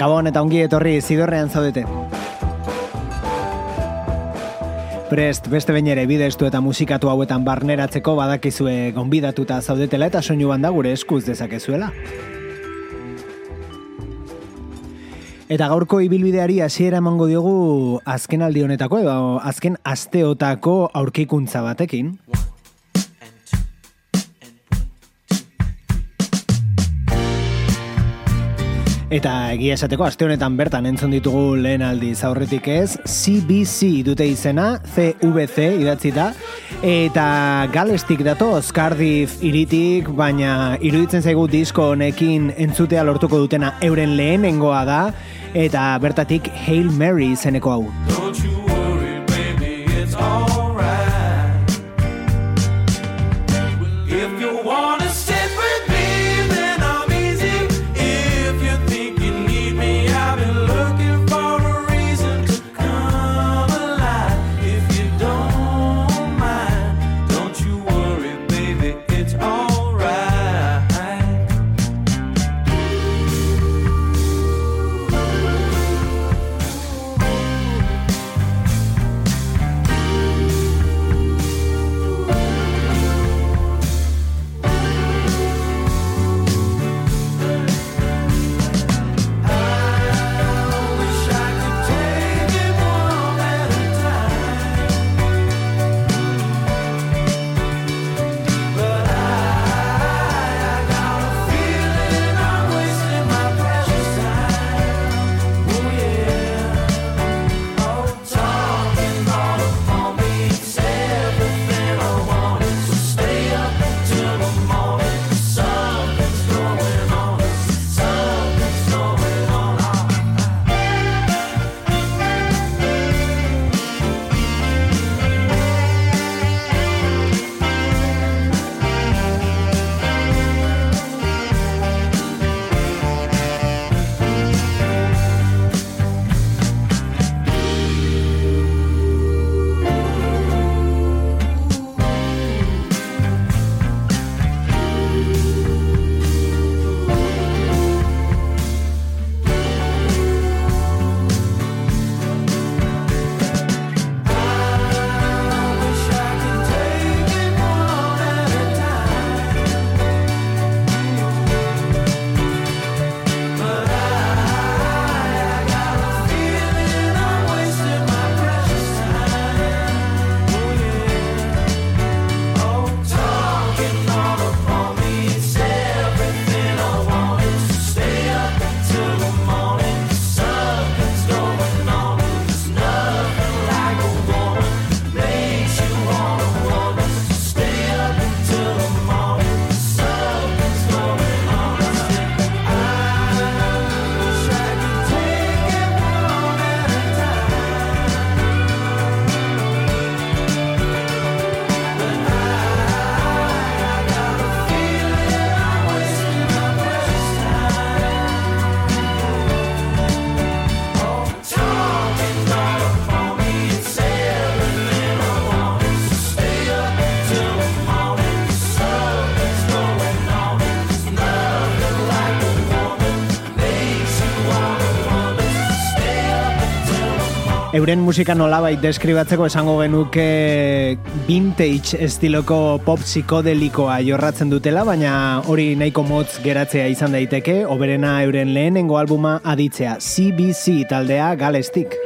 Gabon eta ongi etorri zidorrean zaudete. Prest, beste bain ere bidestu eta musikatu hauetan barneratzeko badakizue gonbidatuta zaudetela eta soinu banda gure eskuz dezakezuela. Eta gaurko ibilbideari hasiera emango diogu azken aldi honetako edo azken asteotako aurkikuntza batekin. Eta egia esateko, aste honetan bertan entzun ditugu lehen aldi zaurretik ez, CBC dute izena, CVC idatzita, eta galestik datoz, Cardiff iritik, baina iruditzen zaigu disko honekin entzutea lortuko dutena euren lehenengoa da, eta bertatik Hail Mary izeneko hau. Euren musika nolabait deskribatzeko esango genuke vintage estiloko pop psikodelikoa jorratzen dutela, baina hori nahiko motz geratzea izan daiteke, oberena euren lehenengo albuma aditzea CBC taldea galestik.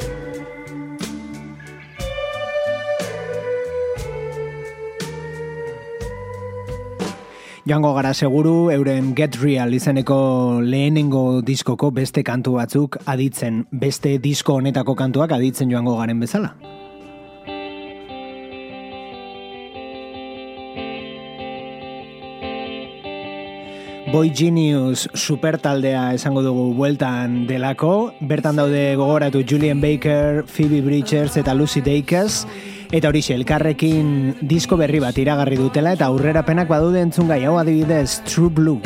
Joango gara seguru, euren Get Real izeneko lehenengo diskoko beste kantu batzuk aditzen, beste disko honetako kantuak aditzen joango garen bezala. Boy Genius super taldea esango dugu bueltan delako, bertan daude gogoratu Julian Baker, Phoebe Bridgers eta Lucy Dacus, Eta hori elkarrekin disko berri bat iragarri dutela eta aurrerapenak badude entzun gai hau adibidez True Blue.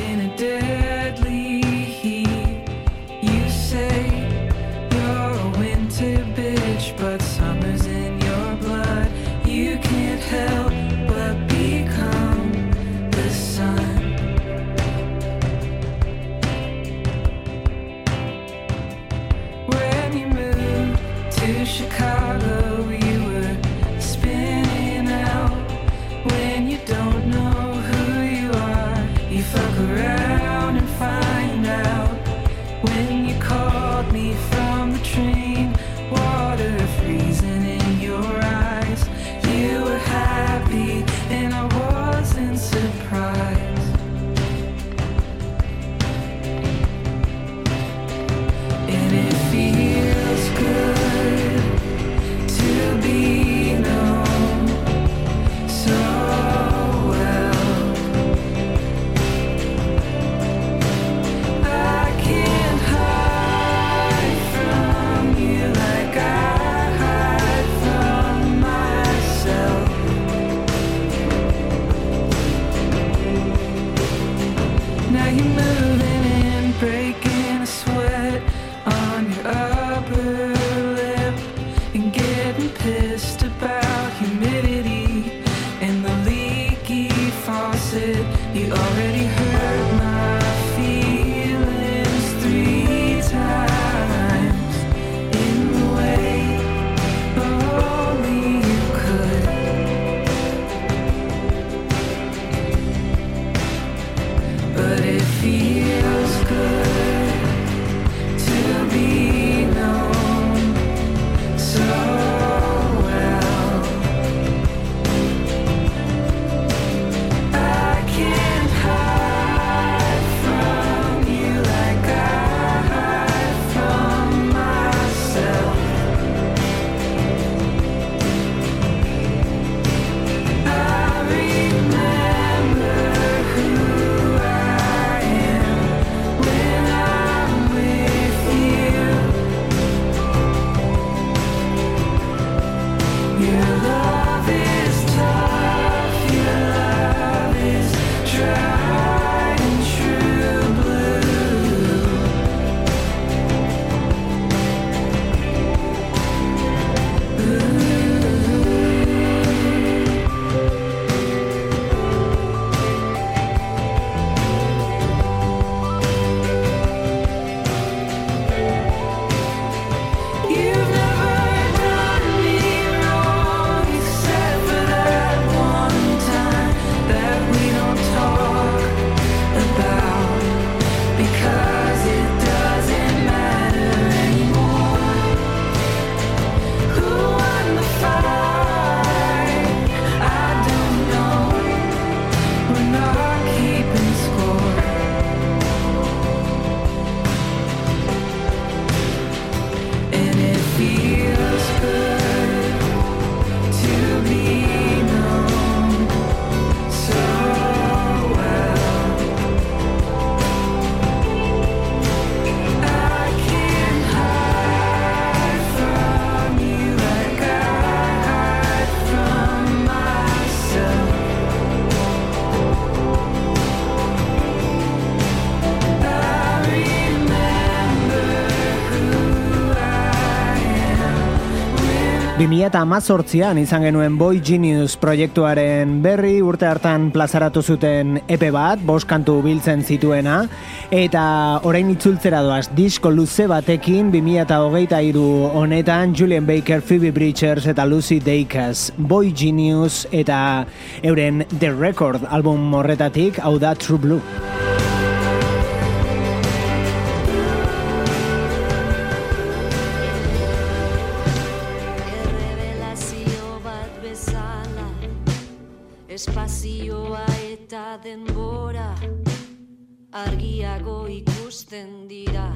2018an izan genuen Boy Genius proiektuaren berri urte hartan plazaratu zuten epe bat, boskantu biltzen zituena, eta orain itzultzera doaz disko luze batekin 2008a iru honetan Julian Baker, Phoebe Bridgers eta Lucy Dacus, Boy Genius eta euren The Record album morretatik, hau da True Blue. Denbora argiago ikusten dira.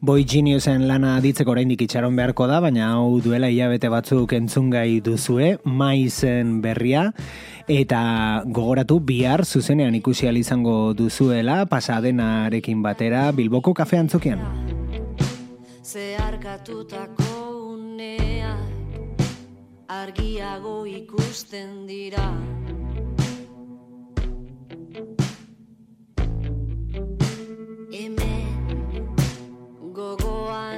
Boy Geniusen lana ditzeko oraindik itxaron beharko da, baina hau duela hilabete batzuk entzungai duzue, maizen berria, eta gogoratu bihar zuzenean ikusi izango duzuela, pasadenarekin batera, Bilboko kafe antzokian. Zeharkatutako unea, argiago ikusten dira.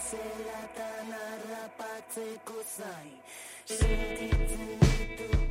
Zelatan harrapatzeko zai Sentitzen ditut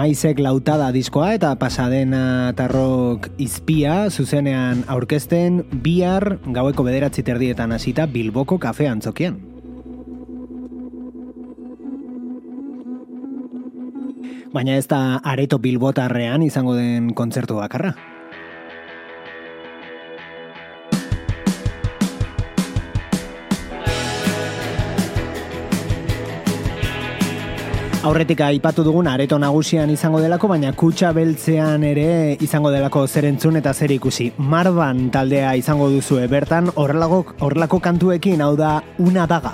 Maizek lautada diskoa eta pasadena tarrok izpia zuzenean aurkezten bihar gaueko bederatzi terdietan hasita Bilboko kafe antzokian. Baina ez da areto bilbotarrean izango den kontzertu bakarra. Aurretik aipatu dugun areto nagusian izango delako, baina kutsa beltzean ere izango delako zer entzun eta zer ikusi. Marban taldea izango duzue bertan horrelako kantuekin hau da una daga.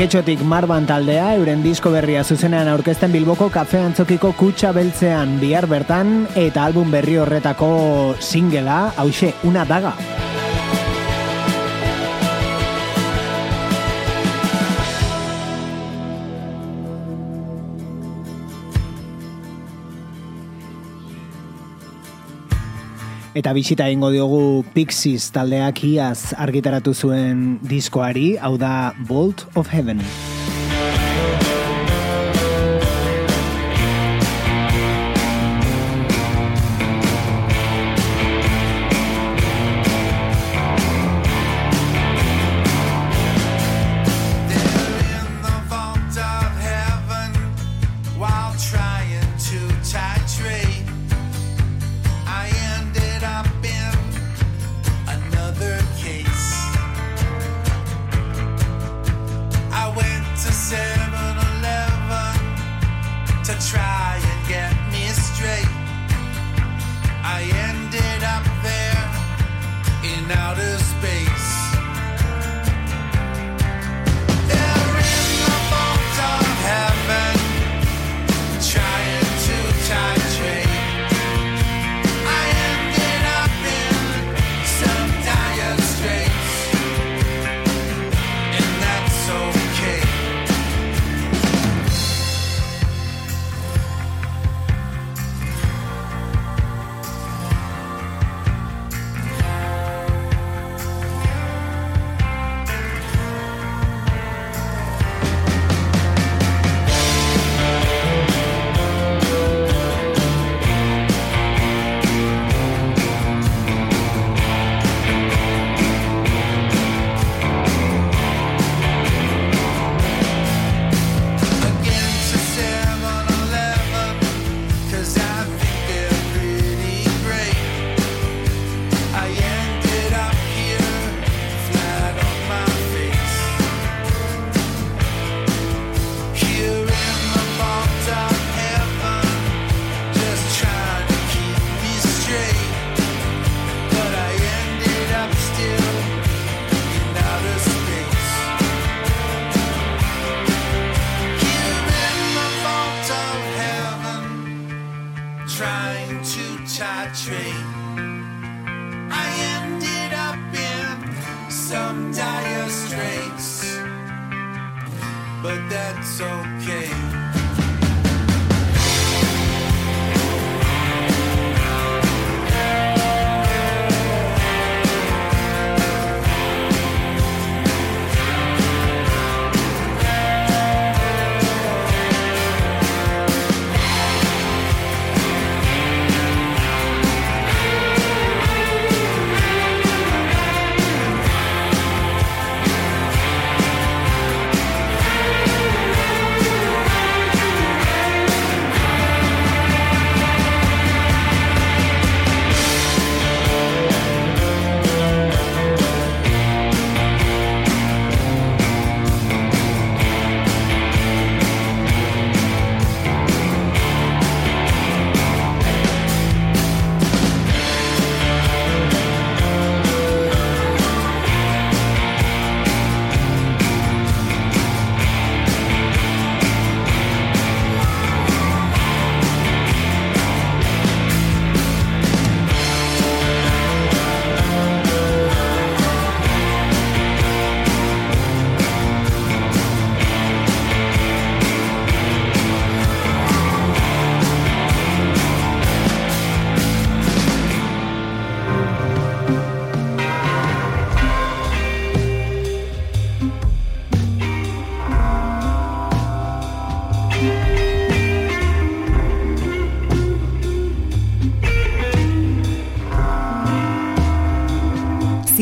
Getxotik Marban taldea euren disko berria zuzenean aurkezten Bilboko kafe antzokiko kutsa beltzean bihar bertan eta album berri horretako singela, hause, una daga. Eta bisita egingo diogu Pixies taldeak iaz argitaratu zuen diskoari, hau da Bolt of Heaven.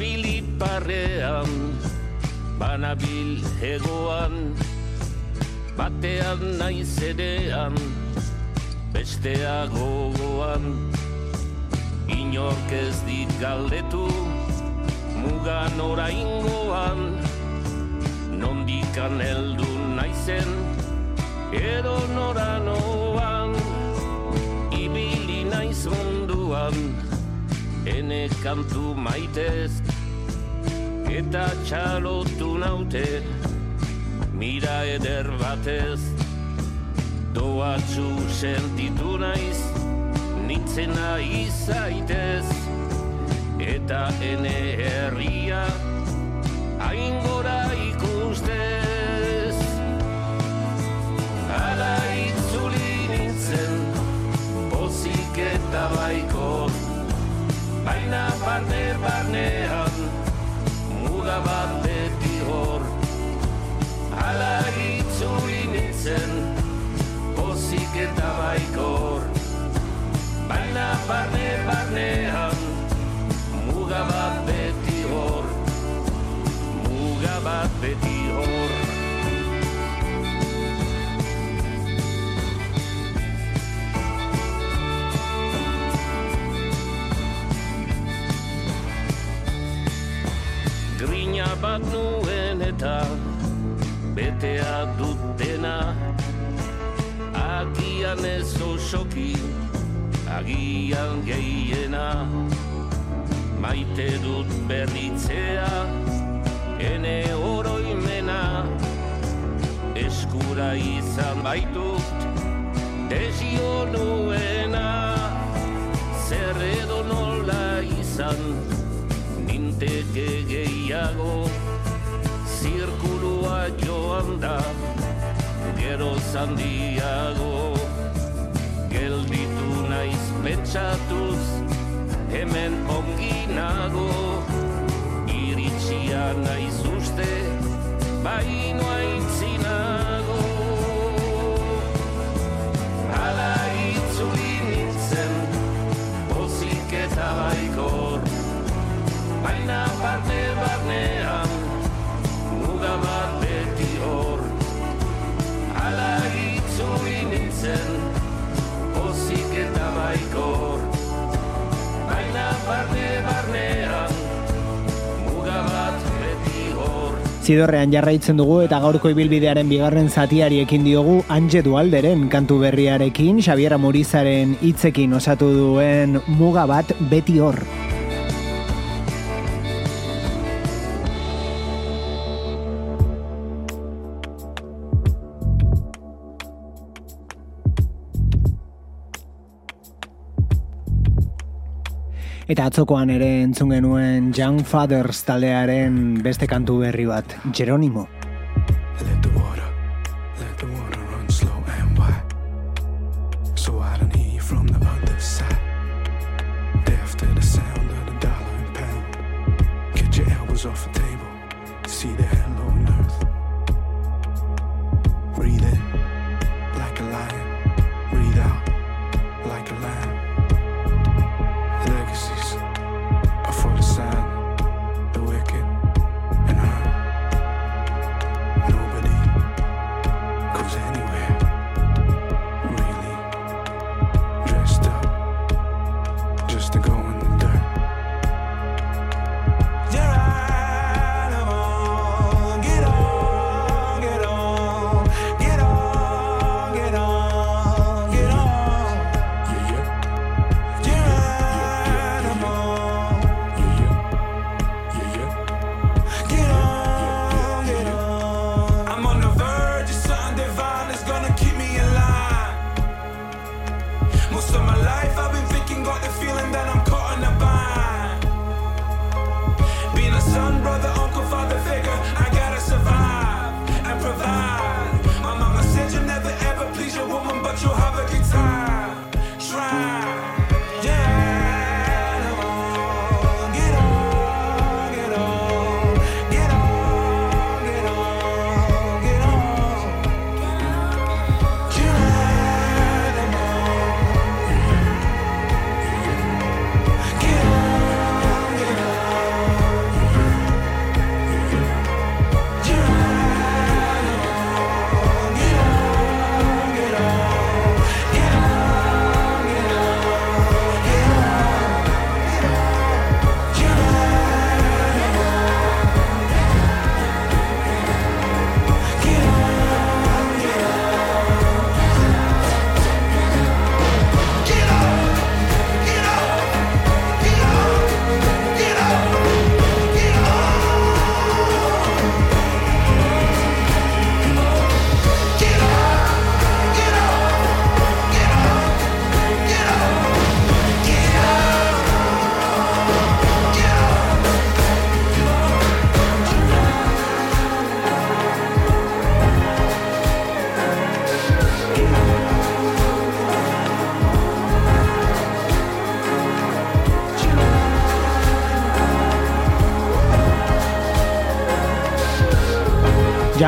Banabil iparrean, banabil hegoan, batean naiz erean, bestea gogoan. Inork ez dit galdetu, mugan oraingoan, nondikan heldu naizen, edo noranoan, ibili naiz munduan, ene kantu maitez, eta txalotu naute, mira eder batez, doatzu sentitu naiz, nintzena izaitez, eta ene herria, aingora ikustez. Hala itzuli nintzen, pozik eta baiko, baina barne muga bat beti hor. Hala itzuli nintzen, pozik eta baikor, baina barne barnean, muga bat beti hor, muga bat beti betea dutena. Agian ez osoki, agian gehiena. Maite dut berritzea, ene oroimena. Eskura izan baitut, desio nuena. Zer edo nola izan, ninteke gehiago joan da Gero zandiago Gelditu naiz petxatuz Hemen onginago Iritxia naiz uste Baino zen Pozik eta baikor Baina barne barnean Muga bat beti hor Zidorrean jarraitzen dugu eta gaurko ibilbidearen bigarren zatiari ekin diogu Ange Dualderen kantu berriarekin Xabiera Murizaren hitzekin osatu duen muga bat beti hor. Eta atzokoan ere entzun genuen Young Fathers taldearen beste kantu berri bat, Jeronimo.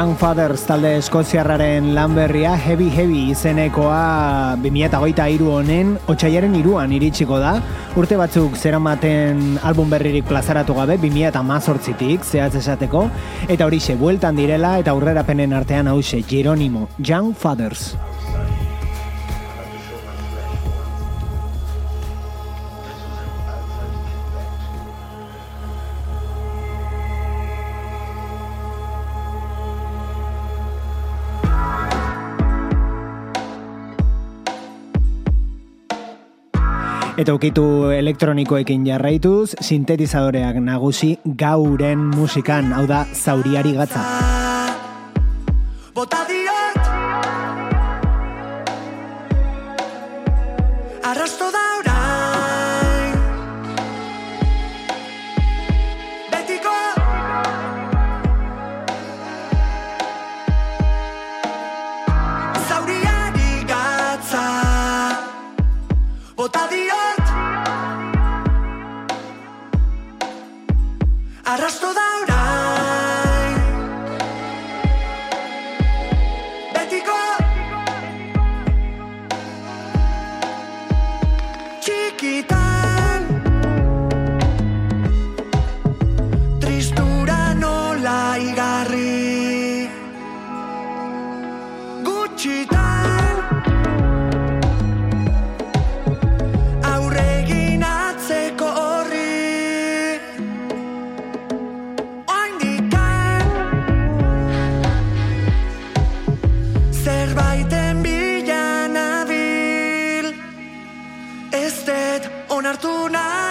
Young Fathers talde eskoziarraren lanberria Heavy Heavy izenekoa 2008a iru honen otxaiaren iruan iritsiko da. Urte batzuk zeramaten album berririk plazaratu gabe 2008tik zehatz esateko. Eta horixe bueltan direla eta aurrerapenen artean hause Jeronimo Young Fathers. eta ukitu elektronikoekin jarraituz, sintetizadoreak nagusi gauren musikan, hau da zauriari gatza. Bota diot Arrasto da hartu nahi.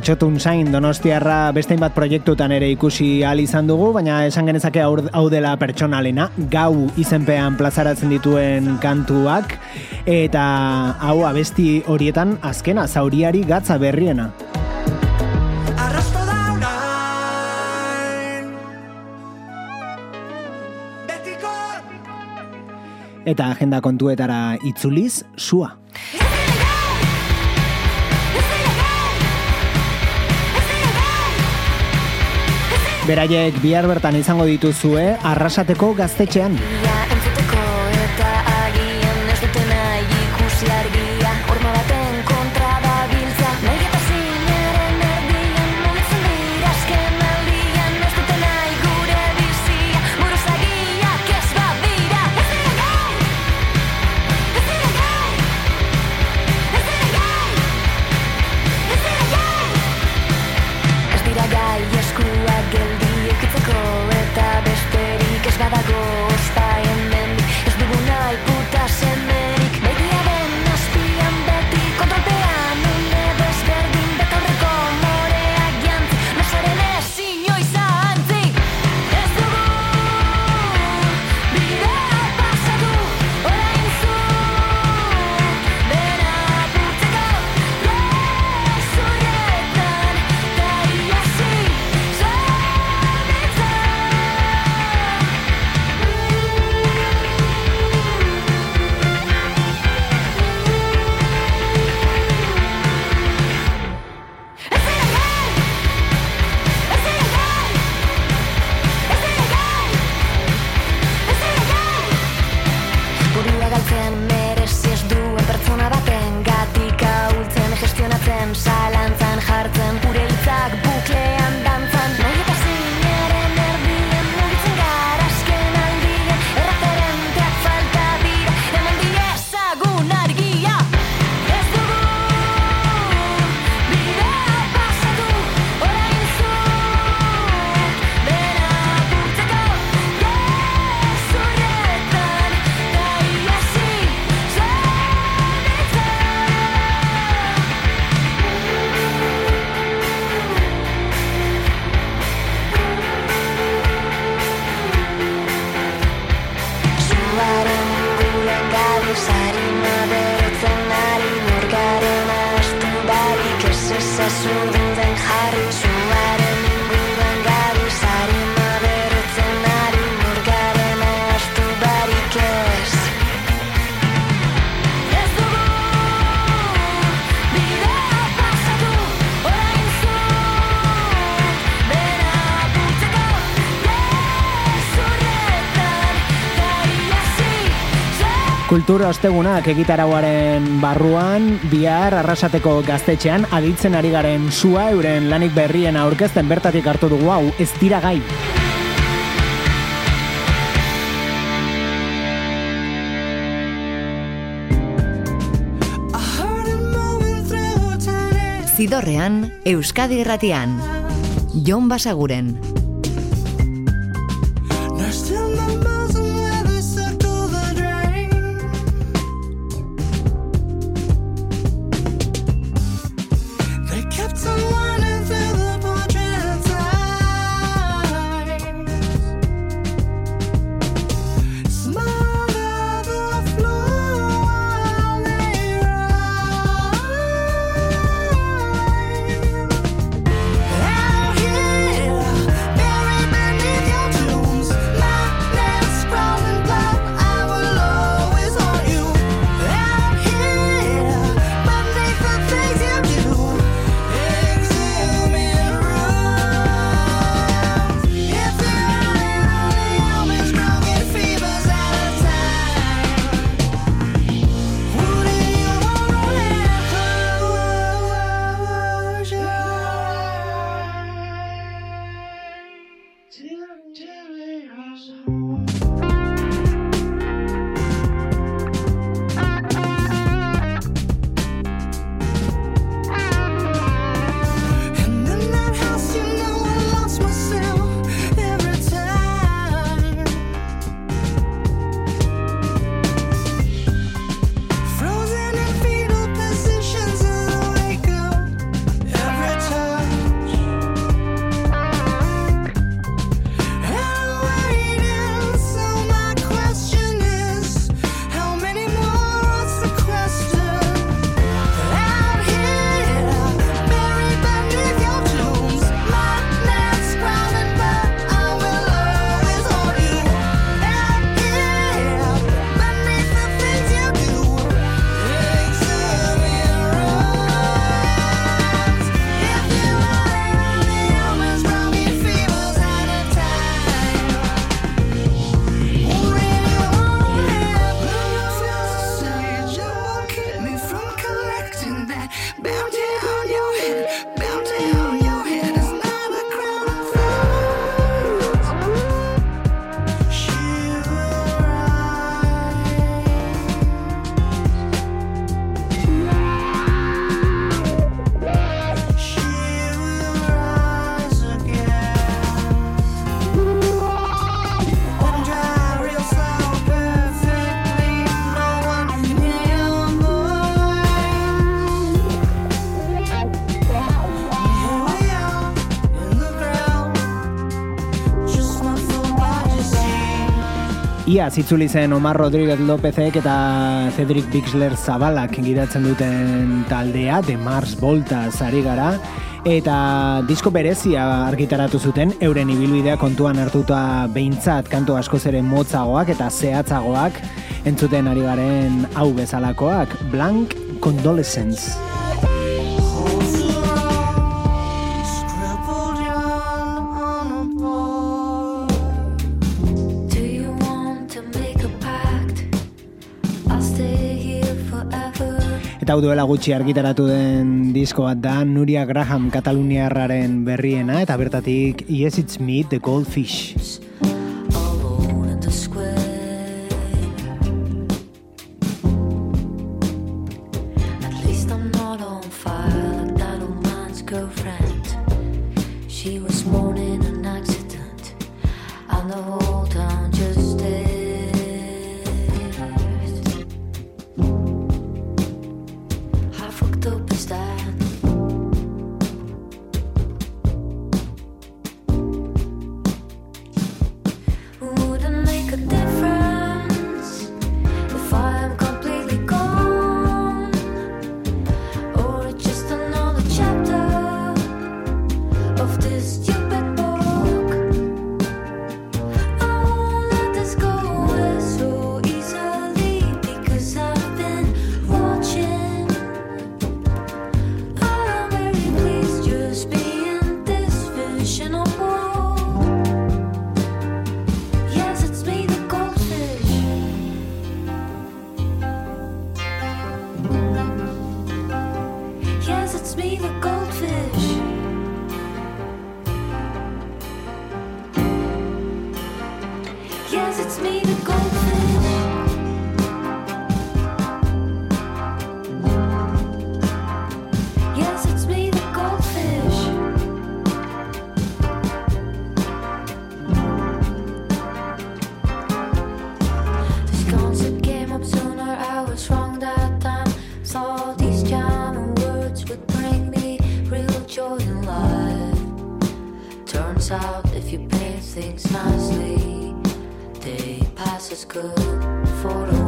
martxotun zain donostiarra bestein bat proiektutan ere ikusi ahal izan dugu, baina esan genezake hau dela pertsonalena, gau izenpean plazaratzen dituen kantuak, eta hau abesti horietan azkena, zauriari gatza berriena. Eta agenda kontuetara itzuliz, sua. Beraiek bihar bertan izango dituzue arrasateko gaztetxean. Kultura ostegunak egitarauaren barruan, bihar arrasateko gaztetxean aditzen ari garen sua euren lanik berrien aurkezten bertatik hartu dugu hau, ez dira gai. Zidorrean, Euskadi Erratian, Jon Basaguren. iaz itzuli zen Omar Rodríguez Lópezek eta Cedric Bixler Zabalak gidatzen duten taldea de Mars Volta zari gara. Eta disko berezia argitaratu zuten euren ibilbidea kontuan hartuta behintzat kantu askoz ere motzagoak eta zehatzagoak entzuten ari garen hau bezalakoak Blank Condolescence. hau duela gutxi argitaratu den disko bat da Nuria Graham Kataluniarraren berriena eta bertatik Yes It's Me, The Goldfish. things nicely. Day passes good for all.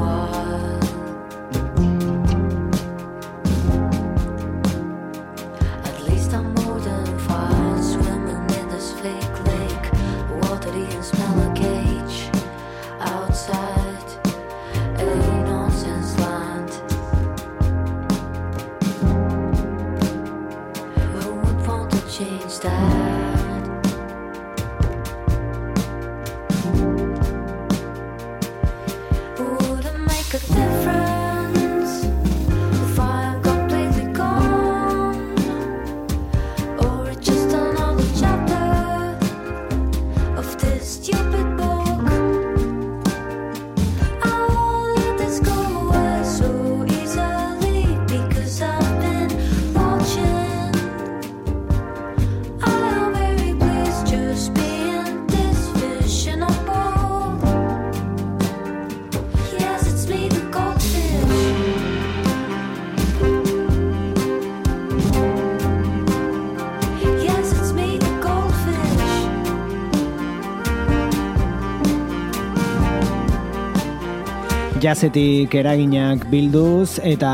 jazetik eraginak bilduz eta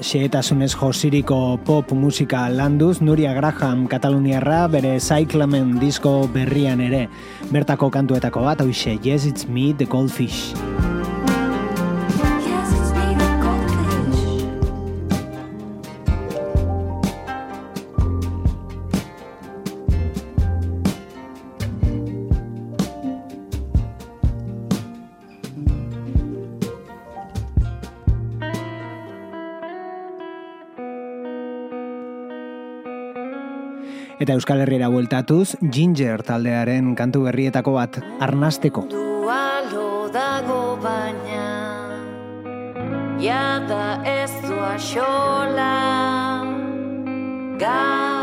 xehetasunez josiriko pop musika landuz Nuria Graham Kataluniarra bere Cyclamen disko berrian ere. Bertako kantuetako bat, hoxe, Yes It's Me, The Goldfish. eta Euskal Herriera bueltatuz Ginger taldearen kantu berrietako bat arnasteko. Dualo dago baina Ja da ez du axola Gara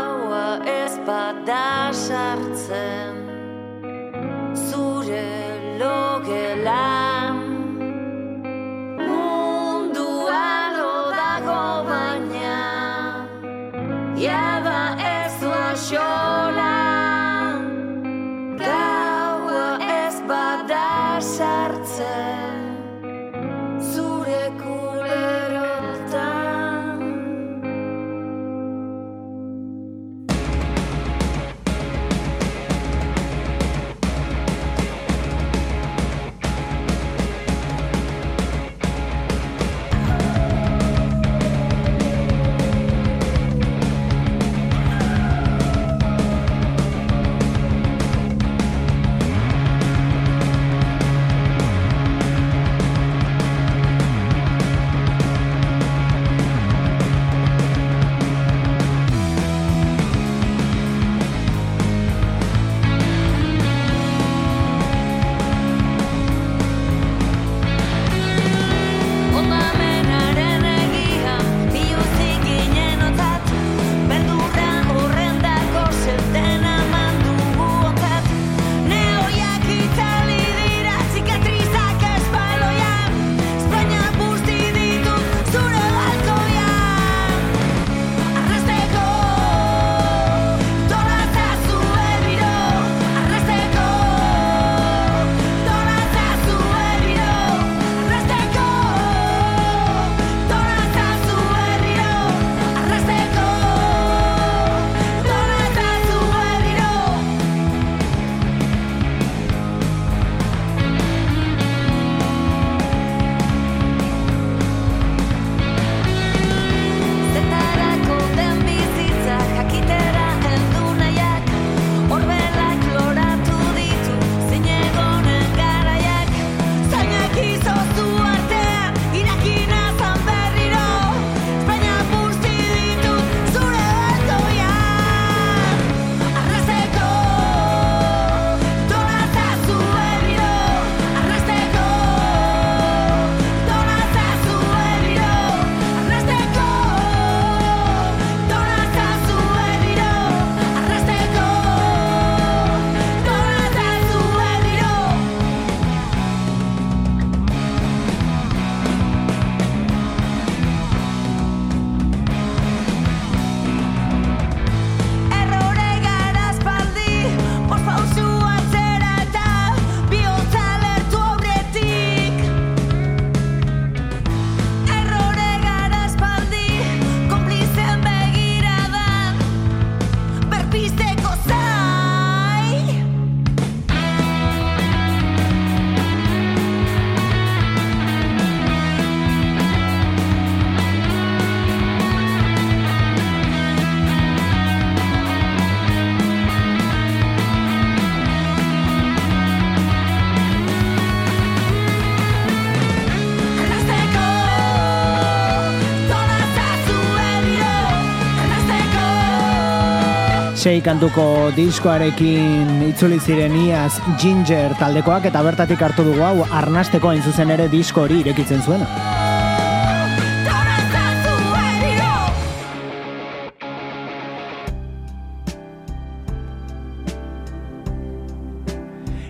sei kantuko diskoarekin itzuli ziren iaz Ginger taldekoak eta bertatik hartu dugu hau arnasteko hain zuzen ere disko hori irekitzen zuena.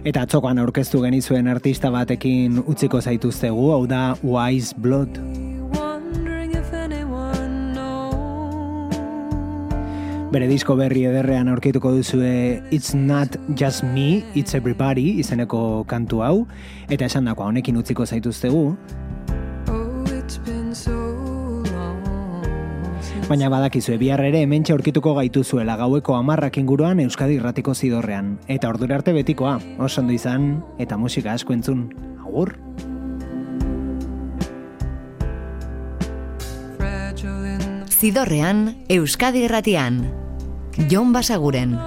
Eta atzokoan aurkeztu genizuen artista batekin utziko zaituztegu, hau da Wise Blood. Bere disko berri ederrean aurkituko duzue It's Not Just Me, It's Everybody izeneko kantu hau, eta esan dakoa honekin utziko zaituztegu, Oh, baina badakizue bihar ere hementxe aurkituko gaituzuela gaueko amarrak inguruan Euskadi irratiko zidorrean. Eta ordura arte betikoa, oso ondo izan, eta musika asko entzun. Agur! Zidorrean, Euskadi irratian. Jon Basaguren.